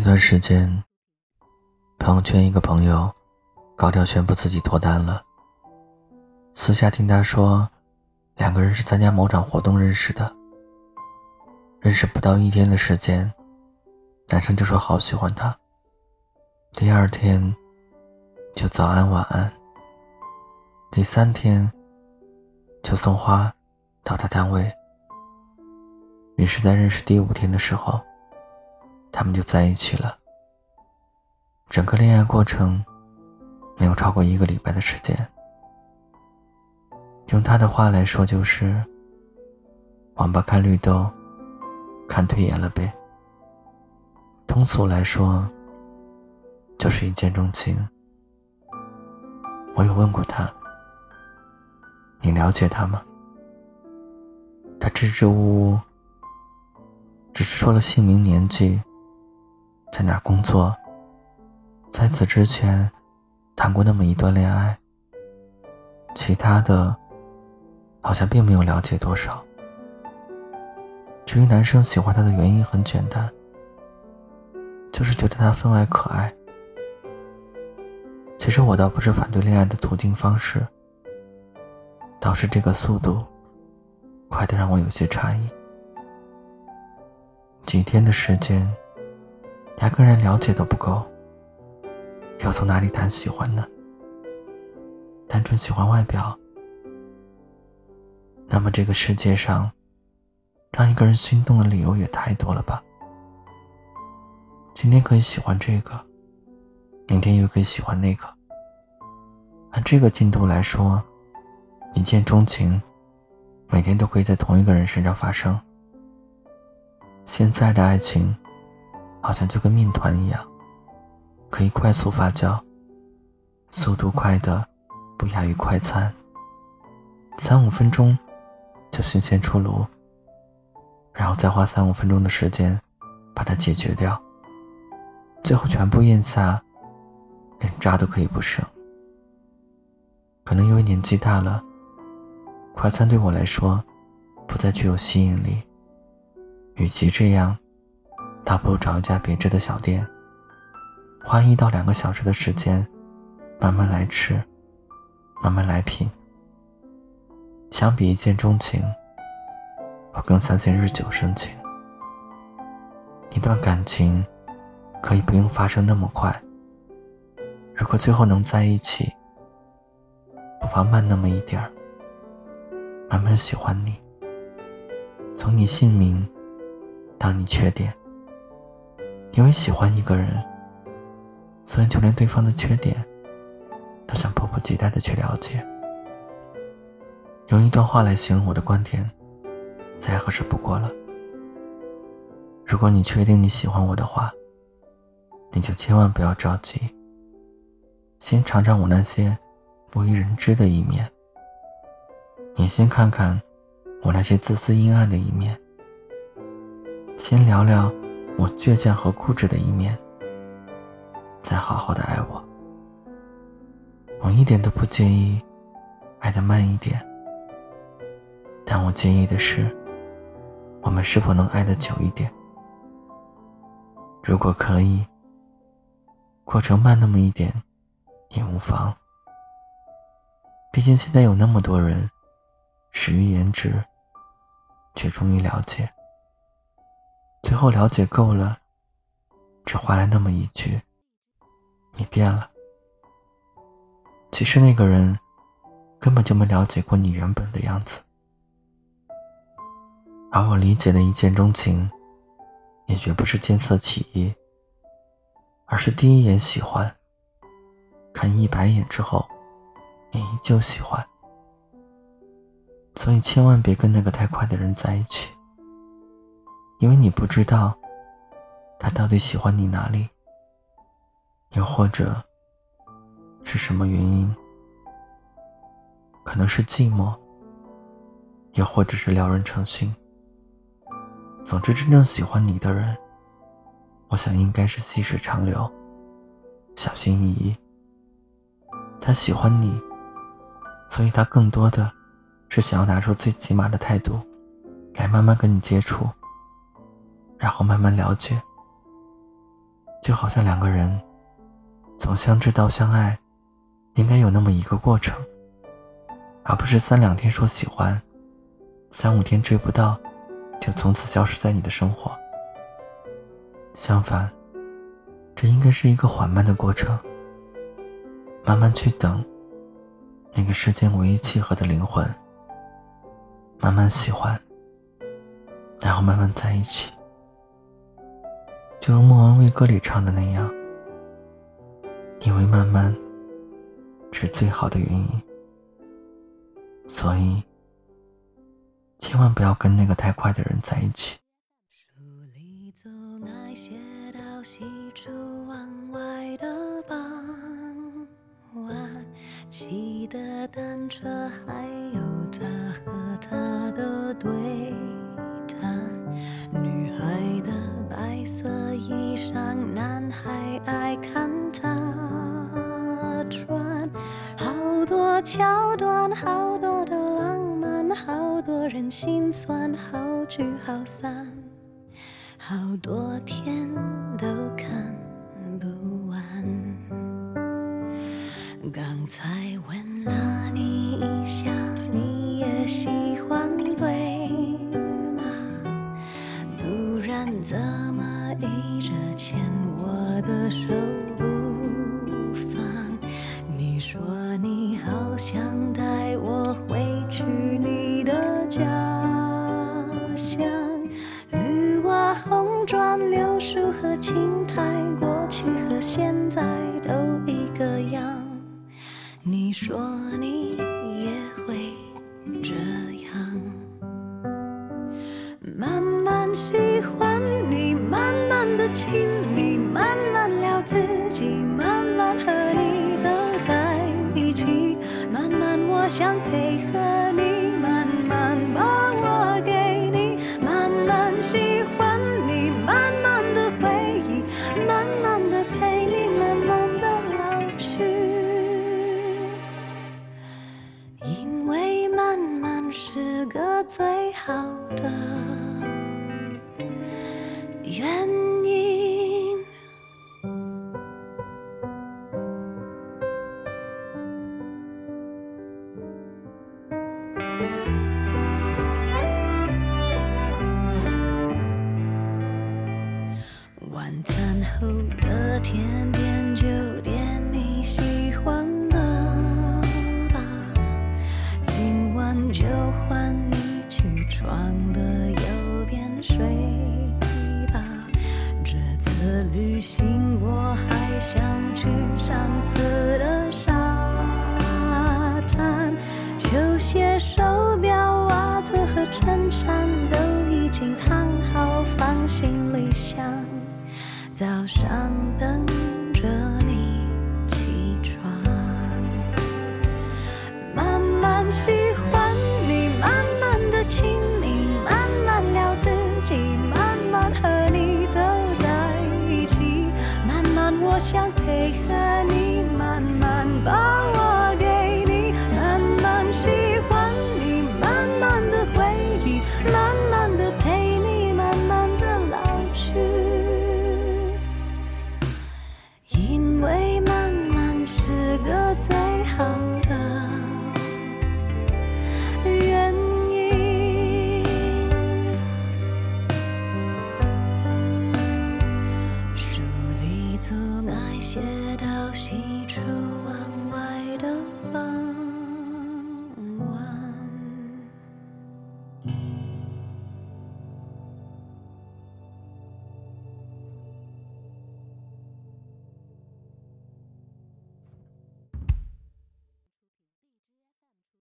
前段时间，朋友圈一个朋友高调宣布自己脱单了。私下听他说，两个人是参加某场活动认识的。认识不到一天的时间，男生就说好喜欢她。第二天就早安晚安。第三天就送花到他单位。于是，在认识第五天的时候。他们就在一起了。整个恋爱过程没有超过一个礼拜的时间。用他的话来说，就是王八看绿豆，看对眼了呗。通俗来说，就是一见钟情。我有问过他，你了解他吗？他支支吾吾，只是说了姓名、年纪。在哪儿工作？在此之前，谈过那么一段恋爱。其他的，好像并没有了解多少。至于男生喜欢她的原因，很简单，就是觉得她分外可爱。其实我倒不是反对恋爱的途径方式，倒是这个速度，快得让我有些诧异。几天的时间。两个人了解都不够，要从哪里谈喜欢呢？单纯喜欢外表，那么这个世界上，让一个人心动的理由也太多了吧？今天可以喜欢这个，明天又可以喜欢那个。按这个进度来说，一见钟情，每天都可以在同一个人身上发生。现在的爱情。好像就跟面团一样，可以快速发酵，速度快的不亚于快餐。三五分钟就新鲜出炉，然后再花三五分钟的时间把它解决掉，最后全部咽下，连渣都可以不剩。可能因为年纪大了，快餐对我来说不再具有吸引力。与其这样。倒不如找一家别致的小店，花一到两个小时的时间，慢慢来吃，慢慢来品。相比一见钟情，我更相信日久生情。一段感情可以不用发生那么快，如果最后能在一起，不妨慢那么一点儿，慢慢喜欢你，从你姓名到你缺点。因为喜欢一个人，所以就连对方的缺点，都想迫不及待的去了解。用一段话来形容我的观点，再合适不过了。如果你确定你喜欢我的话，你就千万不要着急，先尝尝我那些不为人知的一面。你先看看我那些自私阴暗的一面。先聊聊。我倔强和固执的一面，再好好的爱我。我一点都不介意爱的慢一点，但我介意的是，我们是否能爱的久一点。如果可以，过程慢那么一点也无妨。毕竟现在有那么多人，始于颜值，却终于了解。最后了解够了，只换来那么一句：“你变了。”其实那个人根本就没了解过你原本的样子，而我理解的一见钟情，也绝不是见色起意，而是第一眼喜欢，看一百眼之后，你依旧喜欢。所以千万别跟那个太快的人在一起。因为你不知道，他到底喜欢你哪里，又或者是什么原因？可能是寂寞，又或者是撩人成性。总之，真正喜欢你的人，我想应该是细水长流，小心翼翼。他喜欢你，所以他更多的是想要拿出最起码的态度，来慢慢跟你接触。然后慢慢了解，就好像两个人从相知到相爱，应该有那么一个过程，而不是三两天说喜欢，三五天追不到，就从此消失在你的生活。相反，这应该是一个缓慢的过程，慢慢去等那个世间唯一契合的灵魂，慢慢喜欢，然后慢慢在一起。就如莫文蔚歌里唱的那样，因为慢慢是最好的原因，所以千万不要跟那个太快的人在一起。书里总那些到西出往外的傍晚，骑的单车，还有他和桥段，好多的浪漫，好多人心酸，好聚好散，好多天都看不完。刚才问了你一下，你也喜欢对吗？不然怎么？心态，过去和现在都一个样。你说你也会这样，慢慢喜欢你。慢慢的亲密，慢慢聊自己，慢慢和你走在一起，慢慢我想配床的右边睡吧。这次旅行我还想去上次的沙滩，球鞋、手表、袜子和衬衫都已经烫好，放行李箱。早上等想。